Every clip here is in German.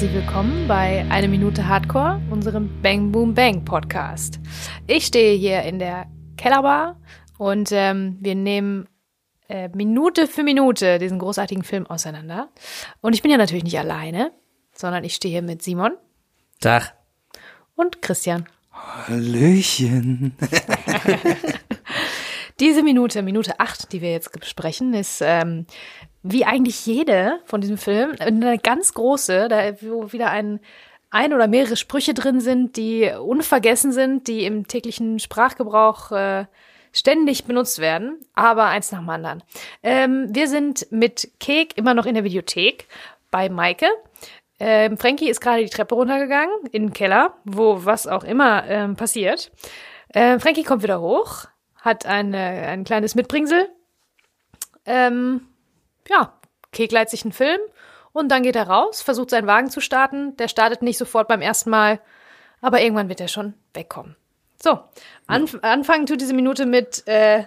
herzlich willkommen bei Eine Minute Hardcore, unserem Bang Boom Bang Podcast. Ich stehe hier in der Kellerbar und ähm, wir nehmen äh, Minute für Minute diesen großartigen Film auseinander. Und ich bin ja natürlich nicht alleine, sondern ich stehe hier mit Simon Tag. und Christian. Hallöchen. Diese Minute, Minute acht, die wir jetzt besprechen, ist ähm, wie eigentlich jede von diesem Film eine ganz große, da wo wieder ein ein oder mehrere Sprüche drin sind, die unvergessen sind, die im täglichen Sprachgebrauch äh, ständig benutzt werden, aber eins nach dem anderen. Ähm, wir sind mit Kek immer noch in der Videothek bei Maike. Ähm, Frankie ist gerade die Treppe runtergegangen in den Keller, wo was auch immer ähm, passiert. Ähm, Frankie kommt wieder hoch, hat eine, ein kleines Mitbringsel. Ähm, ja, Kek leiht sich einen Film und dann geht er raus, versucht seinen Wagen zu starten. Der startet nicht sofort beim ersten Mal, aber irgendwann wird er schon wegkommen. So, anf anfangen tut diese Minute mit, äh,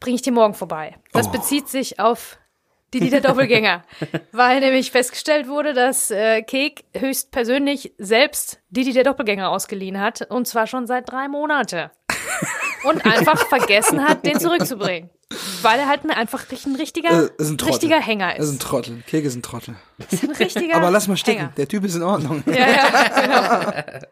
bring ich dir morgen vorbei. Das bezieht sich auf die der Doppelgänger, weil nämlich festgestellt wurde, dass äh, Kek höchstpersönlich selbst Didi der Doppelgänger ausgeliehen hat und zwar schon seit drei Monate und einfach vergessen hat, den zurückzubringen, weil er halt ein, einfach ein richtiger, Äh, ist ein richtiger Hänger Das ist ein ist. Trottel. Keke ist ein Trottel. Ist ein richtiger Aber lass mal stecken. Hänger. Der Typ ist in Ordnung. Ja, ja, genau.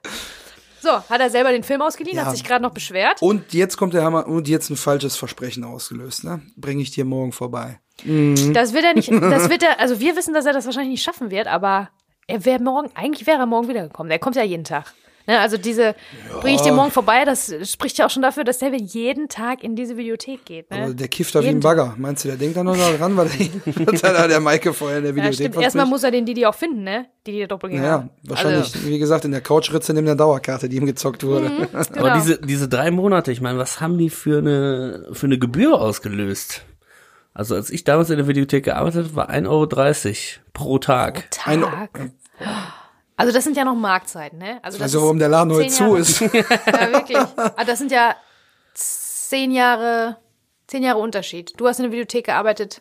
So, hat er selber den Film ausgeliehen, Ja. hat sich gerade noch beschwert. Und jetzt kommt der Hammer und jetzt ein falsches Versprechen ausgelöst, ne? Bring ich dir morgen vorbei. Das wird er nicht, das wird er, also wir wissen, dass er das wahrscheinlich nicht schaffen wird, aber er wäre morgen, eigentlich wäre er morgen wiedergekommen. Der kommt ja jeden Tag. Ne, also diese, bring ich dir morgen vorbei, das spricht ja auch schon dafür, dass der jeden Tag in diese Videothek geht. Ne? Also der kifft auf wie ein Bagger. Meinst du, der denkt da noch dran, weil der, da der Maike vorher in der Ja, Videothek stimmt. was Erstmal muss er den Didi auch finden, ne? Didi der Doppelgänger. Ja, wahrscheinlich, Also, wie gesagt, in der Couchritze neben der Dauerkarte, die ihm gezockt wurde. genau. Aber diese, diese drei Monate, ich meine, was haben die für eine, für eine Gebühr ausgelöst? Also als ich damals in der Videothek gearbeitet habe, war 1,30 Euro pro Tag. Ein- Tag. Also das sind ja noch Marktzeiten, ne? Also, das Also warum der Laden heute zu Jahre- ist. Ja, wirklich. Aber das sind ja zehn Jahre, zehn Jahre Unterschied. Du hast in der Videothek gearbeitet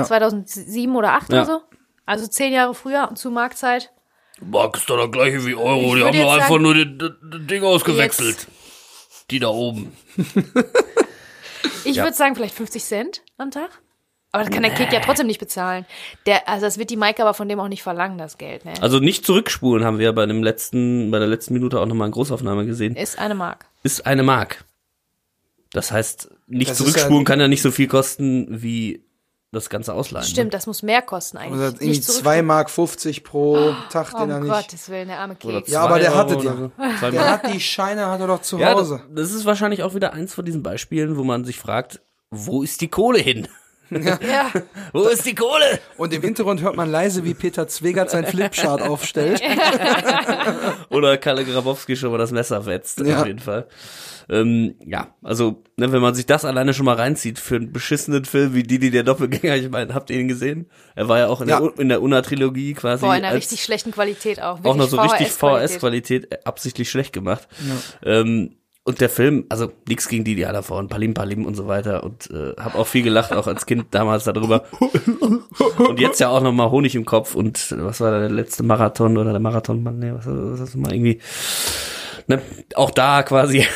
2007 oder 8 Ja. oder so? Also zehn Jahre früher zu Marktzeit. Mark ist doch das gleiche wie Euro. Ich Die haben jetzt nur einfach sagen- nur das das Ding ausgewechselt. Die da oben. Ich würde sagen, vielleicht 50 Cent am Tag. Aber das kann der Kick ja trotzdem nicht bezahlen. Der, also das wird die Maike aber von dem auch nicht verlangen, das Geld, ne? Also nicht zurückspulen haben wir bei dem letzten, bei der letzten Minute auch nochmal in Großaufnahme gesehen. Ist eine Mark. Ist eine Mark. Das heißt, nicht Das zurückspulen ja- kann ja nicht so viel kosten wie das ganze Ausleihen. ne? Stimmt, das muss mehr kosten eigentlich. Oder irgendwie Nicht zurück- 2 Mark 50 pro Tag, den er Um nicht. Gottes Willen, der arme Keks. Ja, aber der hatte die. so. Der hat die Scheine, hat er doch zu Ja, das, Hause. das ist wahrscheinlich auch wieder eins von diesen Beispielen, wo man sich fragt, wo ist die Kohle hin? Ja. Wo ist die Kohle? Und im Hintergrund hört man leise, wie Peter Zwegert sein Flipchart aufstellt. Oder Kalle Grabowski schon mal das Messer wetzt, Ja. auf jeden Fall. Ähm, ja, also, ne, wenn man sich das alleine schon mal reinzieht für einen beschissenen Film wie Didi der Doppelgänger, ich meine, habt ihr ihn gesehen? Er war ja auch in, Ja. der, in der Unna-Trilogie quasi. Boah, in einer als- richtig schlechten Qualität auch. auch noch so richtig VHS-Qualität. Äh, absichtlich schlecht gemacht. Ähm, und der Film, also nichts gegen die, die alle vorhin, Palim Palim und so weiter und äh, habe auch viel gelacht, auch als Kind damals darüber. Und jetzt ja auch noch mal Honig im Kopf und äh, was war der letzte Marathon oder der Marathonmann, nee, was, was ist das mal irgendwie, ne, auch da quasi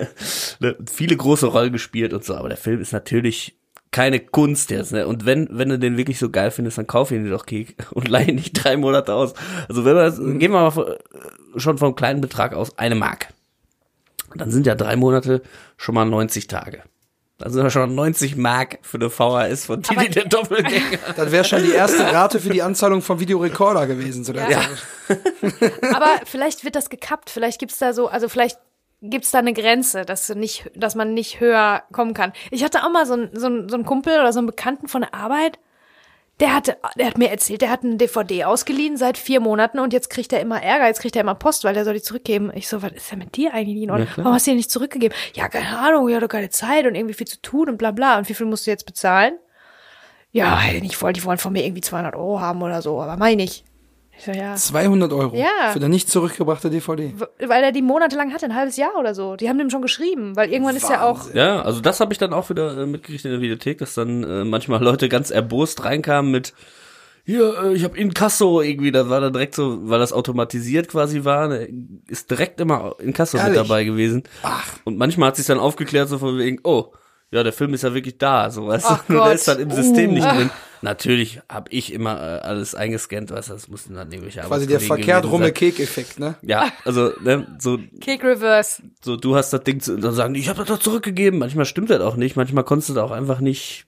ne, viele große Rollen gespielt und so, aber der Film ist natürlich keine Kunst jetzt, ne? Und wenn, wenn du den wirklich so geil findest, dann kauf ihn dir doch Kek und leih ihn nicht drei Monate aus. Also wenn wir gehen wir mal von, äh, schon vom kleinen Betrag aus, eine Mark. Dann sind ja drei Monate schon mal 90 Tage. Dann sind wir schon 90 Mark für eine VHS von Titi der Doppelgänger. Das wäre schon die erste Rate für die Anzahlung vom Videorekorder gewesen zu der Ja. Zeit. Aber vielleicht wird das gekappt. Vielleicht gibt's da so, also vielleicht gibt's da eine Grenze, dass nicht, dass man nicht höher kommen kann. Ich hatte auch mal so einen so so einen Kumpel oder so einen Bekannten von der Arbeit. Der hatte, der hat mir erzählt, der hat einen DVD ausgeliehen seit vier Monaten und jetzt kriegt er immer Ärger, jetzt kriegt er immer Post, weil der soll die zurückgeben. Ich so, was ist denn mit dir eigentlich? Und warum hast du die nicht zurückgegeben? Ja, keine Ahnung, ich hatte keine Zeit und irgendwie viel zu tun und bla bla. Und wie viel musst du jetzt bezahlen? Ja, hätte ich nicht wollen, die wollen von mir irgendwie 200 Euro haben oder so, aber meine ich. Ich so, ja. 200 Euro Ja. für eine nicht zurückgebrachte DVD. Weil er die monatelang hatte, ein halbes Jahr oder so. Die haben dem schon geschrieben, weil irgendwann ist ja auch. Ja, also das habe ich dann auch wieder äh, mitgekriegt in der Videothek, dass dann äh, manchmal Leute ganz erbost reinkamen mit hier, äh, ich habe Inkasso irgendwie, da war dann direkt so, weil das automatisiert quasi war, ne, ist direkt immer Inkasso mit Ehrlich? dabei gewesen. Ach. Und manchmal hat sich dann aufgeklärt, so von wegen, oh, ja, der Film ist ja wirklich da, so weißt Ach du, nur der Gott. ist dann im System Uh. nicht drin. Natürlich habe ich immer äh, alles eingescannt, weißt du, das mussten dann irgendwelche Quasi der verkehrt rumme sein. Kek-Effekt, ne? Ja, also ne, so Cake Reverse. so du hast das Ding zu, dann sagen die, ich habe das doch zurückgegeben. Manchmal stimmt das auch nicht, manchmal konntest du das auch einfach nicht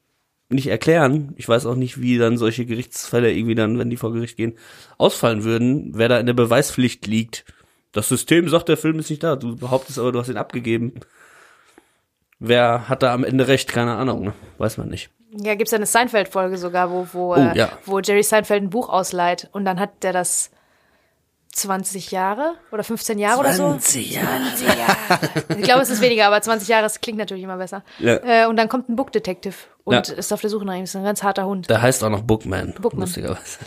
nicht erklären. Ich weiß auch nicht, wie dann solche Gerichtsfälle irgendwie dann, wenn die vor Gericht gehen, ausfallen würden, wer da in der Beweispflicht liegt. Das System sagt, der Film ist nicht da. Du behauptest aber, du hast ihn abgegeben. Wer hat da am Ende recht? Keine Ahnung, ne? weiß man nicht. Ja, gibt's ja eine Seinfeld-Folge sogar, wo, wo, Oh, äh, ja. wo Jerry Seinfeld ein Buch ausleiht und dann hat der das 20 Jahre oder 15 Jahre oder so. Jahre. 20 Jahre. Ich glaube, es ist weniger, aber 20 Jahre, das klingt natürlich immer besser. Ja. Äh, und dann kommt ein Book Detective und Ja. ist auf der Suche nach ihm. Ist ein ganz harter Hund. Der heißt auch noch Bookman. Bookman. Lustigerweise.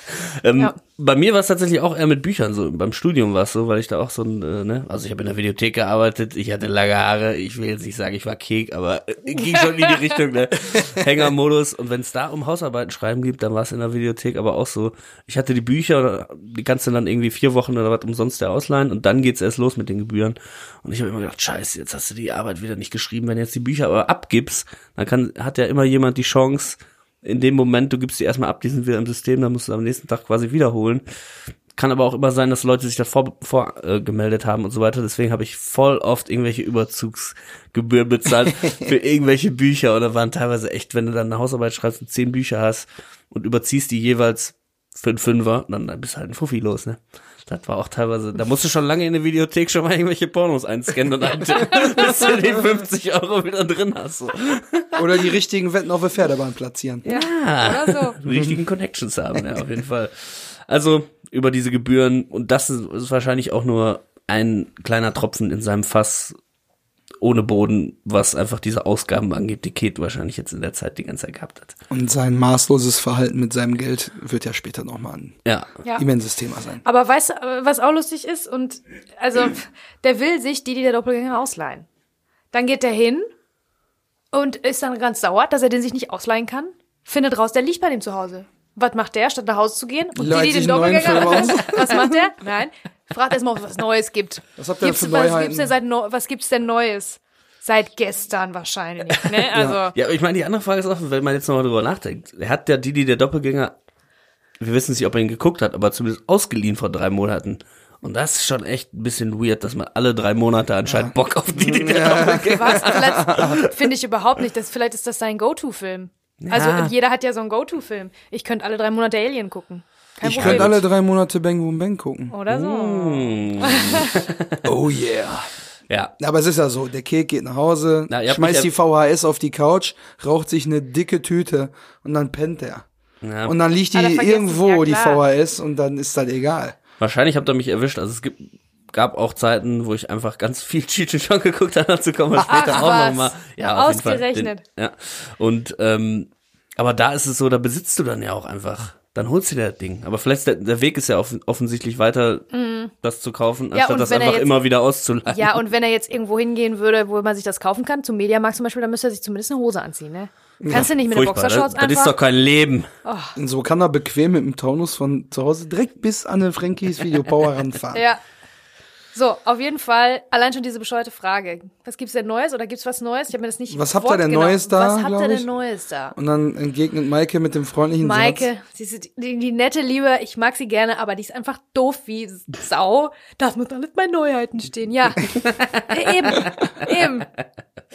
Ähm, Ja. Bei mir war es tatsächlich auch eher mit Büchern so. Beim Studium war es so, weil ich da auch so ein, äh, ne, also ich habe in der Videothek gearbeitet, ich hatte lange Haare, ich will jetzt nicht sagen, ich war Kek, aber äh, ging schon in die Richtung, ne? Hängermodus. Und wenn es da um Hausarbeiten schreiben gibt, dann war es in der Videothek aber auch so. Ich hatte die Bücher, die kannst du dann irgendwie vier Wochen oder was umsonst der ausleihen und dann geht's erst los mit den Gebühren. Und ich habe immer gedacht, scheiße, jetzt hast du die Arbeit wieder nicht geschrieben. Wenn du jetzt die Bücher aber abgibst, dann kann, hat ja immer jemand die Chance, in dem Moment, du gibst die erstmal ab, die sind wieder im System, dann musst du am nächsten Tag quasi wiederholen. Kann aber auch immer sein, dass Leute sich da vor, vor äh, haben und so weiter. Deswegen habe ich voll oft irgendwelche Überzugsgebühren bezahlt für irgendwelche Bücher. Oder waren teilweise echt, wenn du dann eine Hausarbeit schreibst und zehn Bücher hast und überziehst die jeweils für einen Fünfer, dann bist du halt ein Fuffi los, ne? Das war auch teilweise, da musst du schon lange in der Videothek schon mal irgendwelche Pornos einscannen und eintippen, bis du die 50 Euro wieder drin hast. So. Oder die richtigen Wetten auf der Pferdebahn platzieren. Ja, oder so. die richtigen Connections haben, ja, auf jeden Fall. Also über diese Gebühren und das ist, ist wahrscheinlich auch nur ein kleiner Tropfen in seinem Fass ohne Boden, was einfach diese Ausgaben angeht, die Kate wahrscheinlich jetzt in der Zeit die ganze Zeit gehabt hat. Und sein maßloses Verhalten mit seinem Geld wird ja später nochmal ein Ja. Ja. immenses Thema sein. Aber weißt du, was auch lustig ist? Und also, der will sich die, die der Doppelgänger ausleihen. Dann geht der hin und ist dann ganz sauer, dass er den sich nicht ausleihen kann. Findet raus, der liegt bei dem zu Hause. Was macht der, statt nach Hause zu gehen? Und Leiht die, die den Doppelgänger, was macht der? Nein, fragt erstmal, ob es was Neues gibt. Was habt ihr Gibt's- für was Neuheiten? gibt's denn seit Neu- was gibt's denn Neues? Seit gestern wahrscheinlich, ne? Also, Ja, aber ich meine, die andere Frage ist auch, wenn man jetzt nochmal drüber nachdenkt. Er hat ja Didi, der Doppelgänger, wir wissen nicht, ob er ihn geguckt hat, aber zumindest ausgeliehen vor drei Monaten. Und das ist schon echt ein bisschen weird, dass man alle drei Monate anscheinend Bock auf Didi, der Doppelgänger Was? Vielleicht finde ich überhaupt nicht. Das, vielleicht ist das sein Go-To-Film. Also Ja. jeder hat ja so einen Go-To-Film. Ich könnte alle drei Monate Alien gucken. Kein Ich könnte alle drei Monate Bang Boom Bang gucken. Oder so. Oh yeah. Ja. Aber es ist ja so, der Kek geht nach Hause, Na, schmeißt die VHS auf die Couch, raucht sich eine dicke Tüte und dann pennt er. ja. Und dann liegt die vergessen, irgendwo, ja, die. VHS, und dann ist das egal. Wahrscheinlich habt ihr mich erwischt. Also es gibt, gab auch Zeiten, wo ich einfach ganz viel Chong geguckt habe. Dazu kommen wir später Ach, auch was. nochmal. Ja, auf jeden Fall. Ausgerechnet. Den, ja. Und ähm, aber da ist es so, da besitzt du dann ja auch einfach. Dann holst du dir das Ding. Aber vielleicht ist der, der Weg ist ja offen, offensichtlich weiter, das zu kaufen, anstatt und das einfach jetzt- immer wieder auszuleihen. Ja, und wenn er jetzt irgendwo hingehen würde, wo man sich das kaufen kann, zum Mediamarkt zum Beispiel, dann müsste er sich zumindest eine Hose anziehen, ne? Kannst du nicht mit den Furchtbar. Das, Boxershorts das ist einfach? doch kein Leben. Und so kann er bequem mit dem Taunus von zu Hause direkt bis an den Frankies Videopower ranfahren. ja. So, auf jeden Fall, allein schon diese bescheuerte Frage. Was gibt's denn Neues oder gibt's was Neues? Ich habe mir das nicht Was habt ihr denn wortgenau- Neues da, Was habt ihr denn Neues da? Und dann entgegnet Maike mit dem freundlichen Satz. Maike, sie ist die, die nette Liebe, ich mag sie gerne, aber die ist einfach doof wie Sau. Das muss alles bei Neuheiten stehen. Ja, eben, eben.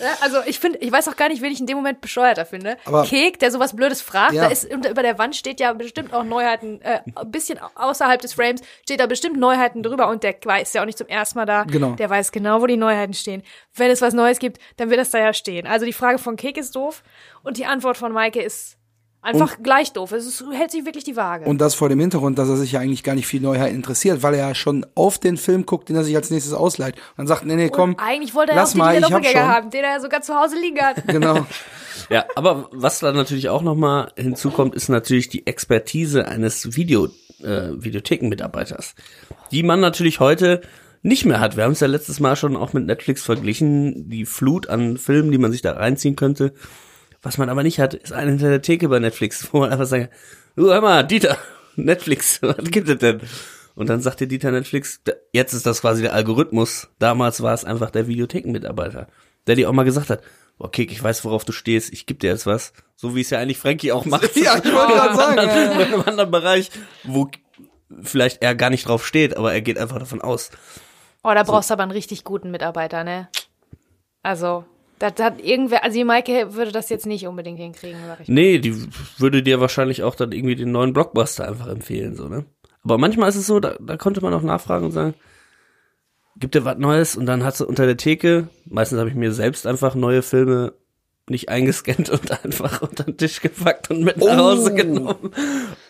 Ja, also ich finde, ich weiß auch gar nicht, wen ich in dem Moment bescheuerter finde. Aber- Kek, der sowas Blödes fragt, Ja. da ist unter, über der Wand steht ja bestimmt auch Neuheiten, äh, ein bisschen außerhalb des Frames steht da bestimmt Neuheiten drüber und der ist ja auch nicht zum ersten Mal da. Genau. Der weiß genau, wo die Neuheiten stehen. Wenn es was Neues gibt, dann wird das da ja stehen. Also die Frage von Kek ist doof und die Antwort von Maike ist einfach gleich doof. Es ist, hält sich wirklich die Waage. Und das vor dem Hintergrund, dass er sich ja eigentlich gar nicht viel Neuheit interessiert, weil er ja schon auf den Film guckt, den er sich als nächstes ausleiht. Und dann sagt, nee, nee, komm, Und eigentlich wollte er auch den mal, hab Doppelgänger haben, den er sogar zu Hause liegen hat. Genau. Ja, aber was da natürlich auch nochmal hinzukommt, ist natürlich die Expertise eines Video, äh, Videothekenmitarbeiters, die man natürlich heute nicht mehr hat. Wir haben es ja letztes Mal schon auch mit Netflix verglichen, die Flut an Filmen, die man sich da reinziehen könnte. Was man aber nicht hat, ist eine hinter der Theke bei Netflix, wo man einfach sagt, du hör mal, Dieter, Netflix, was gibt es denn? Und dann sagt dir Dieter Netflix, jetzt ist das quasi der Algorithmus. Damals war es einfach der Videothekenmitarbeiter, der dir auch mal gesagt hat, Kick, ich weiß, worauf du stehst, ich geb dir jetzt was. So wie es ja eigentlich Frankie auch macht. Ja, ich wollte gerade sagen. in äh, einem anderen Bereich, wo vielleicht er gar nicht drauf steht, aber er geht einfach davon aus. Oh, da brauchst du aber einen richtig guten Mitarbeiter, ne? Also, das hat irgendwer, also die Maike würde das jetzt nicht unbedingt hinkriegen, sag ich. Nee, die würde dir wahrscheinlich auch dann irgendwie den neuen Blockbuster einfach empfehlen, so, ne? Aber manchmal ist es so, da, da konnte man auch nachfragen und sagen, gibt dir was Neues? Und dann hat sie unter der Theke, meistens habe ich mir selbst einfach neue Filme nicht eingescannt und einfach unter den Tisch gepackt und mit nach Hause Oh. genommen.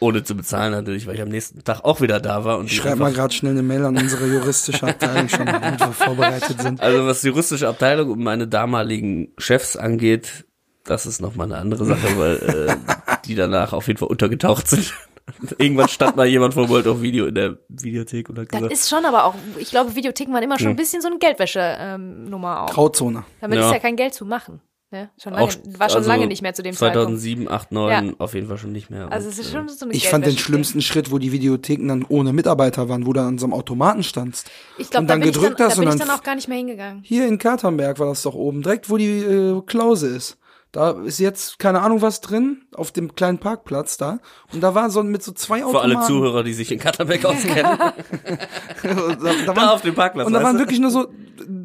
Ohne zu bezahlen natürlich, weil ich am nächsten Tag auch wieder da war. Und Ich schreibe mal gerade schnell eine Mail an unsere juristische Abteilung schon, damit wir vorbereitet sind. Also was die juristische Abteilung und meine damaligen Chefs angeht, das ist noch mal eine andere Sache, weil äh, die danach auf jeden Fall untergetaucht sind. Irgendwann stand mal jemand vor World of Video in der Videothek und hat Das gesagt, ist schon aber auch, ich glaube, Videotheken waren immer schon ein bisschen so eine Geldwäsche-Nummer auch. Grauzone. Damit Ja. ist ja kein Geld zu machen. Ne? Schon lange, auch, war schon also lange nicht mehr zu dem Zeitpunkt. 2007, 8, 9 Ja. auf jeden Fall schon nicht mehr. Also Und, es ist schon so eine Ich fand den schlimmsten Schritt, wo die Videotheken dann ohne Mitarbeiter waren, wo du an so einem Automaten standst. Ich glaube, und da dann bin, ich dann, gedrückt da hast bin und ich dann auch gar nicht mehr hingegangen. Hier in Katernberg war das doch oben, direkt wo die äh, Klause ist. Da ist jetzt keine Ahnung was drin, auf dem kleinen Parkplatz da. Und da war so mit so zwei Für Automaten. alle Zuhörer, die sich in Katterbeck auskennen, da, da da waren, auf dem Parkplatz. und da waren du? wirklich nur so,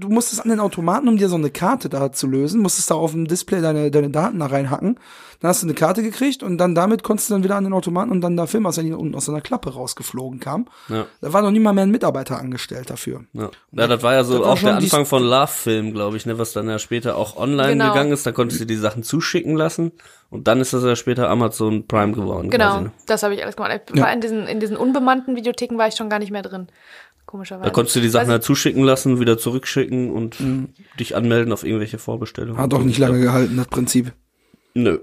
du musstest an den Automaten, um dir so eine Karte da zu lösen, musstest da auf dem Display deine, deine Daten da reinhacken. Dann hast du eine Karte gekriegt und dann damit konntest du dann wieder an den Automaten und dann da filmen, als er unten aus seiner Klappe rausgeflogen kam. Ja. Da war noch nie mal mehr ein Mitarbeiter angestellt dafür. Ja. ja, das war ja so war auch der Anfang von Love-Film, glaube ich, ne, was dann ja später auch online Genau. gegangen ist. Da konntest du die Sachen zuschicken lassen und dann ist das ja später Amazon Prime geworden. Genau, Quasi, ne? das habe ich alles gemacht. Ich Ja. war in diesen, in diesen unbemannten Videotheken war ich schon gar nicht mehr drin. Komischerweise. Da konntest du die Sachen halt zuschicken lassen, wieder zurückschicken und dich anmelden auf irgendwelche Vorbestellungen. Hat doch nicht lange gehalten, das Prinzip. Nö.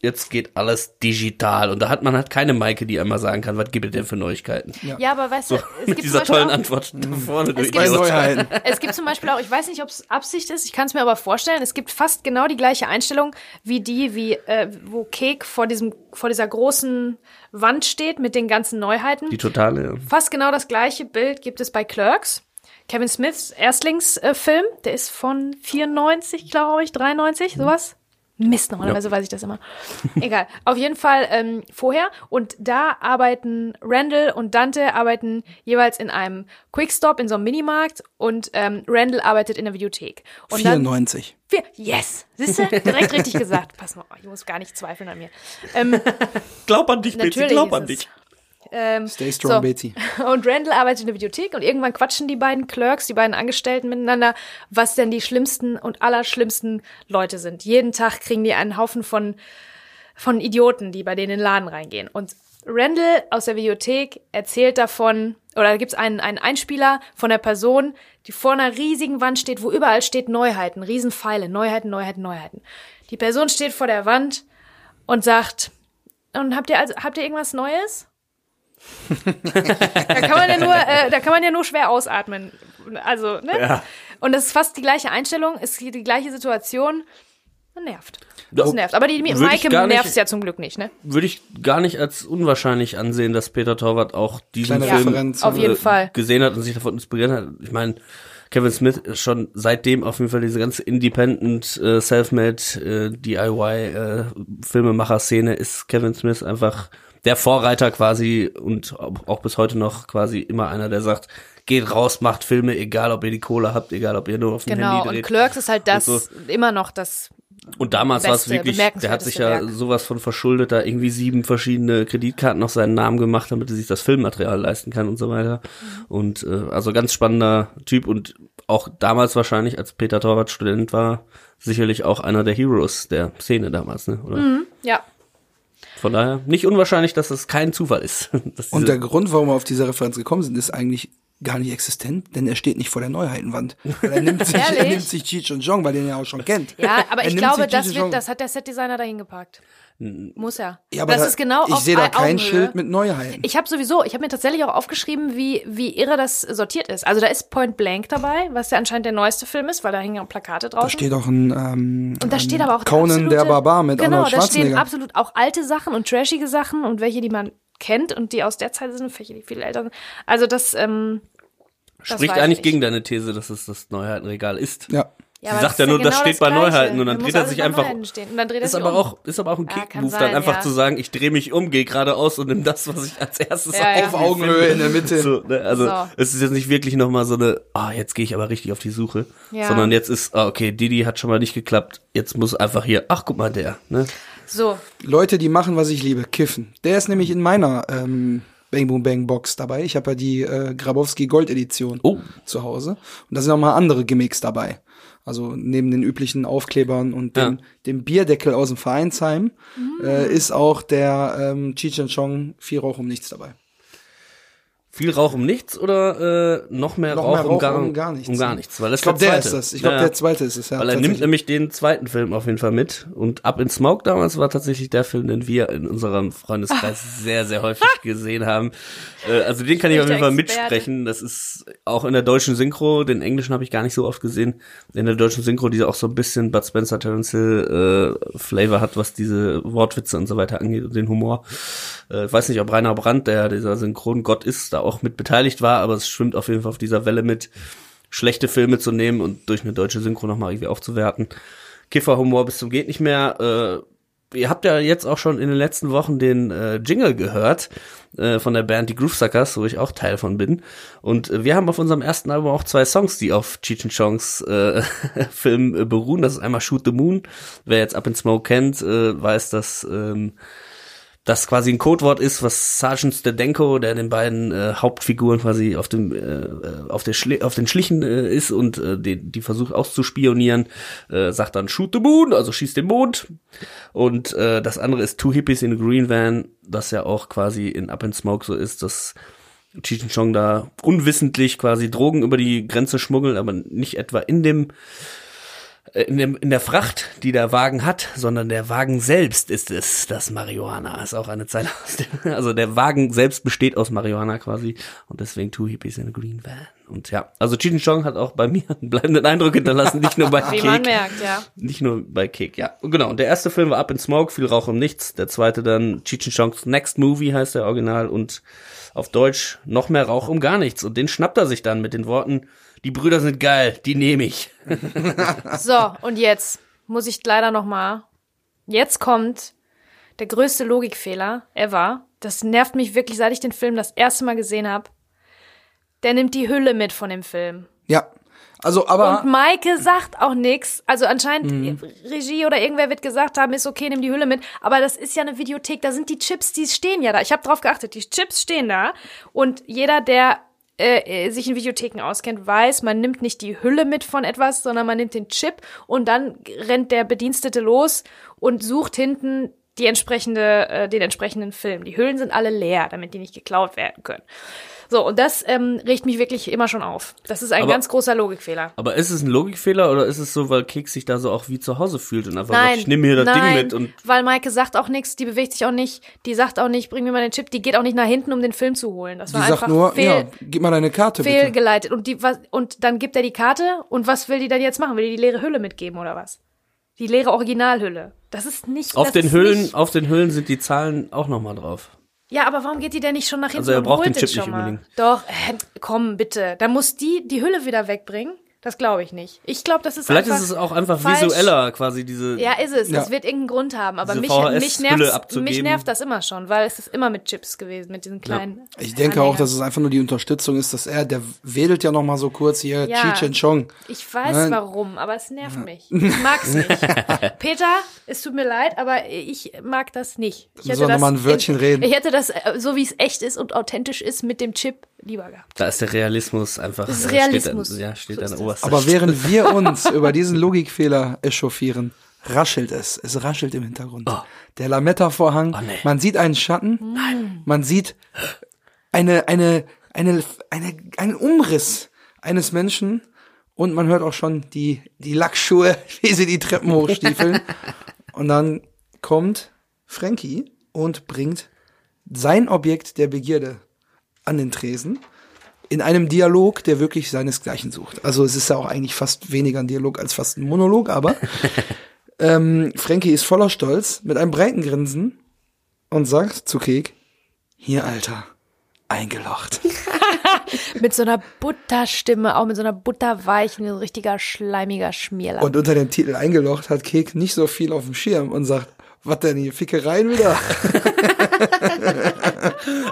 Jetzt geht alles digital und da hat man halt keine Maike, die einmal sagen kann, was gibt es denn für Neuigkeiten? ich. Ja, aber weißt du, es Mit gibt, zum dieser Beispiel tollen auch, Antwort da vorne. du gibt-. Neuheiten. es gibt zum Beispiel auch, ich weiß nicht, ob es Absicht ist, ich kann es mir aber vorstellen, es gibt fast genau die gleiche Einstellung wie die, wie äh, wo Cake vor diesem vor dieser großen Wand steht mit den ganzen Neuheiten. Die totale. ja. Fast genau das gleiche Bild gibt es bei Clerks. Kevin Smiths Erstlingsfilm, äh, der ist von 94, glaube ich, 93, sowas. Mist, normalerweise weiß ich das immer. Egal. Auf jeden Fall ähm, vorher. Und da arbeiten Randall und Dante arbeiten jeweils in einem Quickstop in so einem Minimarkt und ähm, Randall arbeitet in der Videothek. Und dann 94. Vier, yes! Siehst du? Direkt richtig gesagt. Pass mal, ich muss gar nicht zweifeln an mir. Ähm, Glaub an dich, Betsy, glaub an dich. Ähm, Stay strong, so. Betsy. Und Randall arbeitet in der Bibliothek und irgendwann quatschen die beiden Clerks, die beiden Angestellten miteinander, was denn die schlimmsten und allerschlimmsten Leute sind. Jeden Tag kriegen die einen Haufen von, von Idioten, die bei denen in den Laden reingehen. Und Randall aus der Bibliothek erzählt davon, oder da gibt's einen, einen Einspieler von der Person, die vor einer riesigen Wand steht, wo überall steht Neuheiten, Riesenpfeile, Neuheiten, Neuheiten, Neuheiten. Die Person steht vor der Wand und sagt, und habt ihr also, habt ihr irgendwas Neues? Da kann man ja nur, äh, da kann man ja nur schwer ausatmen. Also, ne? Ja. Und das ist fast die gleiche Einstellung, ist die gleiche Situation. Das nervt. Das nervt. Aber die Maike nervt ja zum Glück nicht, ne? Würde ich gar nicht als unwahrscheinlich ansehen, dass Peter Torwart auch diesen Kleine Film Referenz, Auf jeden Fall. gesehen hat und sich davon inspiriert hat. Ich meine, Kevin Smith ist schon seitdem auf jeden Fall diese ganze Independent, äh, Selfmade, äh, DIY äh, Filmemacher-Szene ist Kevin Smith einfach der Vorreiter quasi und auch bis heute noch quasi immer einer, der sagt, geht raus, macht Filme, egal ob ihr die Kohle habt, egal ob ihr nur auf dem Genau. Handy Und dreht. Clerks ist halt das, Und immer noch das. Und damals war es wirklich, der hat sich ja sowas von verschuldet, da irgendwie sieben verschiedene Kreditkarten auf seinen Namen gemacht, damit er sich das Filmmaterial leisten kann und so weiter. Und äh, also ganz spannender Typ und auch damals wahrscheinlich, als Peter Torwart Student war, sicherlich auch einer der Heroes der Szene damals, ne? Oder? Ja. Von daher nicht unwahrscheinlich, dass es kein Zufall ist. dass Und der Grund, warum wir auf diese Referenz gekommen sind, ist eigentlich gar nicht existent, denn er steht nicht vor der Neuheitenwand. Er nimmt sich, er nimmt sich Cheech und Jong, weil den er auch schon kennt. Ja, aber Er ich glaube, das wird, das hat der Setdesigner dahin gepackt. Muss er. Ja, aber das da, ist genau ich auf sehe da Augenhöhe. kein Schild mit Neuheiten. Ich habe sowieso, ich habe mir tatsächlich auch aufgeschrieben, wie, wie irre das sortiert ist. Also da ist Point Blank dabei, was ja anscheinend der neueste Film ist, weil da hängen auch Plakate draußen. da steht auch ein ähm, und da ein steht aber auch Conan absolute, der Barbar mit Genau, Arnold da stehen Schwarzenegger. absolut auch alte Sachen und trashige Sachen und welche, die man kennt und die aus der Zeit sind, vielleicht die viel älter sind. Also das, ähm, das Spricht eigentlich ich. gegen deine These, dass es das Neuheitenregal ist. Ja. Ja, Sie sagt das ja nur, das genau steht bei Gleiche. Neuheiten und dann Da dreht er sich einfach- Neuheiten Stehen. Und dann dreht er Ist sich aber um. auch, ist aber auch ein Ja, kann Kick-Move, sein, dann einfach ja. zu sagen, ich drehe mich um, gehe geradeaus und nimm das, was ich als erstes Ja, ja. Auf Augenhöhe in der Mitte. So, ne? Also So. es ist jetzt nicht wirklich nochmal so eine, ah, jetzt gehe ich aber richtig auf die Suche. Ja. Sondern jetzt ist, ah, okay, Didi hat schon mal nicht geklappt, jetzt muss einfach hier, ach guck mal der, ne? So, Leute, die machen, was ich liebe, kiffen. Der ist nämlich in meiner ähm, Bang Boom Bang Box dabei. Ich habe ja die äh, Grabowski Gold Edition Oh. zu Hause. Und da sind auch mal andere Gimmicks dabei. Also neben den üblichen Aufklebern und dem, Ja. dem Bierdeckel aus dem Vereinsheim äh, ist auch der ähm, Cheech and Chong Vier Rauch um nichts dabei. Viel Rauch um nichts oder äh, noch mehr, Noch Rauch, mehr um, Rauch gar, um gar nichts. Um gar nichts. Weil das Ich glaube, der der zweite. ist das. Ich glaube, Ja, der zweite ist es. Ja, Weil er nimmt nämlich den zweiten Film auf jeden Fall mit. Und Up in Smoke damals war tatsächlich der Film, den wir in unserem Freundeskreis sehr, sehr häufig gesehen haben. Äh, also den kann ich auf jeden Fall mitsprechen. Das ist auch in der deutschen Synchro. Den englischen habe ich gar nicht so oft gesehen. In der deutschen Synchro, die auch so ein bisschen Bud Spencer, Terence Hill äh, Flavor hat, was diese Wortwitze und so weiter angeht und den Humor. Äh, ich weiß nicht, ob Rainer Brandt, der dieser Synchrongott ist, da auch mit beteiligt war, aber es schwimmt auf jeden Fall auf dieser Welle mit, schlechte Filme zu nehmen und durch eine deutsche Synchro nochmal irgendwie aufzuwerten. Kifferhumor bis zum geht nicht mehr. Äh, ihr habt ja jetzt auch schon in den letzten Wochen den äh, Jingle gehört äh, von der Band Die Groovesuckers, wo ich auch Teil von bin. Und äh, wir haben auf unserem ersten Album auch zwei Songs, die auf Cheech and Chongs äh, Film äh, beruhen. Das ist einmal Shoot the Moon. Wer jetzt Up in Smoke kennt, äh, weiß, dass ähm, das quasi ein Codewort ist, was Sergeant Stedenko, der den beiden äh, Hauptfiguren quasi auf dem äh, auf der Schli auf den Schlichen äh, ist und äh, die, die versucht auszuspionieren, äh, sagt dann Shoot the Moon, also schießt den Mond. Und äh, das andere ist Two Hippies in a Green Van, das ja auch quasi in Up in Smoke so ist, dass Cheech Chong da unwissentlich quasi Drogen über die Grenze schmuggelt, aber nicht etwa in dem äh, in, dem, in der Fracht, die der Wagen hat, sondern der Wagen selbst ist es, das Marihuana. Ist auch eine Zeile aus dem, also der Wagen selbst besteht aus Marihuana quasi und deswegen Two Hippies in a Green Van. Und ja, also Cheech Chong hat auch bei mir einen bleibenden Eindruck hinterlassen, nicht nur bei wie man Kick. merkt, ja. Nicht nur bei Kick, ja. Und genau, und der erste Film war Up in Smoke, viel Rauch um nichts. Der zweite dann Cheech Chong's Next Movie heißt der Original und auf Deutsch noch mehr Rauch um gar nichts. Und den schnappt er sich dann mit den Worten, die Brüder sind geil, die nehme ich. So, und jetzt muss ich leider noch mal. Jetzt kommt der größte Logikfehler ever. Das nervt mich wirklich, seit ich den Film das erste Mal gesehen habe. Der nimmt die Hülle mit von dem Film. Ja. Also, aber. Und Maike sagt auch nix. Also anscheinend Mhm. Regie oder irgendwer wird gesagt haben, ist okay, nimm die Hülle mit. Aber das ist ja eine Videothek, da sind die Chips, die stehen ja da. Ich habe drauf geachtet, die Chips stehen da. Und jeder, der äh, äh, sich in Videotheken auskennt, weiß, man nimmt nicht die Hülle mit von etwas, sondern man nimmt den Chip und dann rennt der Bedienstete los und sucht hinten die entsprechende, äh, den entsprechenden Film. Die Hüllen sind alle leer, damit die nicht geklaut werden können. So, und das ähm, regt mich wirklich immer schon auf. Das ist ein Aber- ganz großer Logikfehler. Aber ist es ein Logikfehler oder ist es so, weil Keks sich da so auch wie zu Hause fühlt und einfach Nein, sagt, ich nehme mir das nein, Ding mit und weil Maike sagt auch nichts, die bewegt sich auch nicht, die sagt auch nicht, bring mir mal den Chip, die geht auch nicht nach hinten, um den Film zu holen. Das Die war sagt einfach nur, fehl, ja, gib mal deine Karte bitte. fehlgeleitet. Und die was und dann gibt er die Karte und was will die dann jetzt machen? Will die die leere Hülle mitgeben oder was? Die leere Originalhülle. Das ist nicht. auf das den ist Hüllen, Nicht, auf den Hüllen sind die Zahlen auch nochmal drauf. Ja, aber warum geht die denn nicht schon nach hinten? Also er und braucht holt den Chip schon nicht mal? unbedingt. Doch, äh, komm bitte. Da muss die die Hülle wieder wegbringen. Das glaube ich nicht. Ich glaube, das ist Vielleicht einfach ist es auch einfach falsch. visueller, quasi diese. Ja, ist es. Ja. Das wird irgendeinen Grund haben. Aber mich, mich, nervt, mich nervt das immer schon, weil es ist immer mit Chips gewesen, mit diesen kleinen. Ich denke auch, dass es einfach nur die Unterstützung ist, dass er, der wedelt ja noch mal so kurz hier, Ja. And Chong. Ich weiß Nein. warum, aber es nervt mich. Ich mag's nicht. Peter, es tut mir leid, aber ich mag das nicht. Ich wir noch mal ein Wörtchen reden. Ich hätte das, äh, so wie es echt ist und authentisch ist, mit dem Chip lieber gehabt. Da ist der Realismus einfach. Das ist äh, Realismus. Steht an, ja, steht So an obersten Aber während wir uns über diesen Logikfehler echauffieren, raschelt es. Es raschelt im Hintergrund. Der Lametta-Vorhang, Oh, nee. man sieht einen Schatten, man sieht eine, eine, eine, eine, einen Umriss eines Menschen und man hört auch schon die, die Lackschuhe, wie sie die Treppen hochstiefeln. und dann kommt Frankie und bringt sein Objekt der Begierde an den Tresen in einem Dialog, der wirklich seinesgleichen sucht. Also es ist ja auch eigentlich fast weniger ein Dialog als fast ein Monolog, aber ähm, Frankie ist voller Stolz mit einem breiten Grinsen und sagt zu Kek, Hier, Alter, eingelocht. Mit so einer Butterstimme, auch mit so einer butterweichen, so ein richtiger schleimiger Schmierlapp. Und unter dem Titel eingelocht hat Kek nicht so viel auf dem Schirm und sagt, was denn hier, Fickereien wieder?